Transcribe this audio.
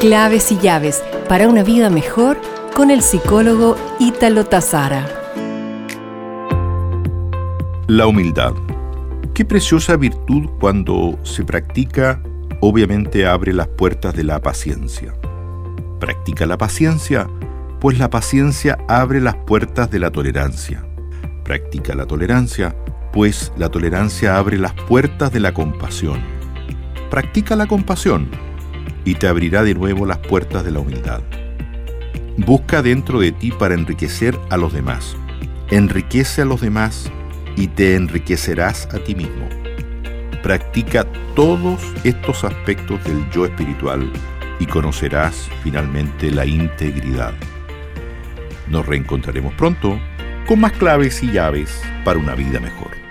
Claves y llaves para una vida mejor con el psicólogo Ítalo Tazara. La humildad. Qué preciosa virtud cuando se practica, obviamente abre las puertas de la paciencia. Practica la paciencia, pues la paciencia abre las puertas de la tolerancia. Practica la tolerancia, pues la tolerancia abre las puertas de la compasión. Practica la compasión y te abrirá de nuevo las puertas de la humildad. Busca dentro de ti para enriquecer a los demás. Enriquece a los demás y te enriquecerás a ti mismo. Practica todos estos aspectos del yo espiritual y conocerás finalmente la integridad. Nos reencontraremos pronto con más claves y llaves para una vida mejor.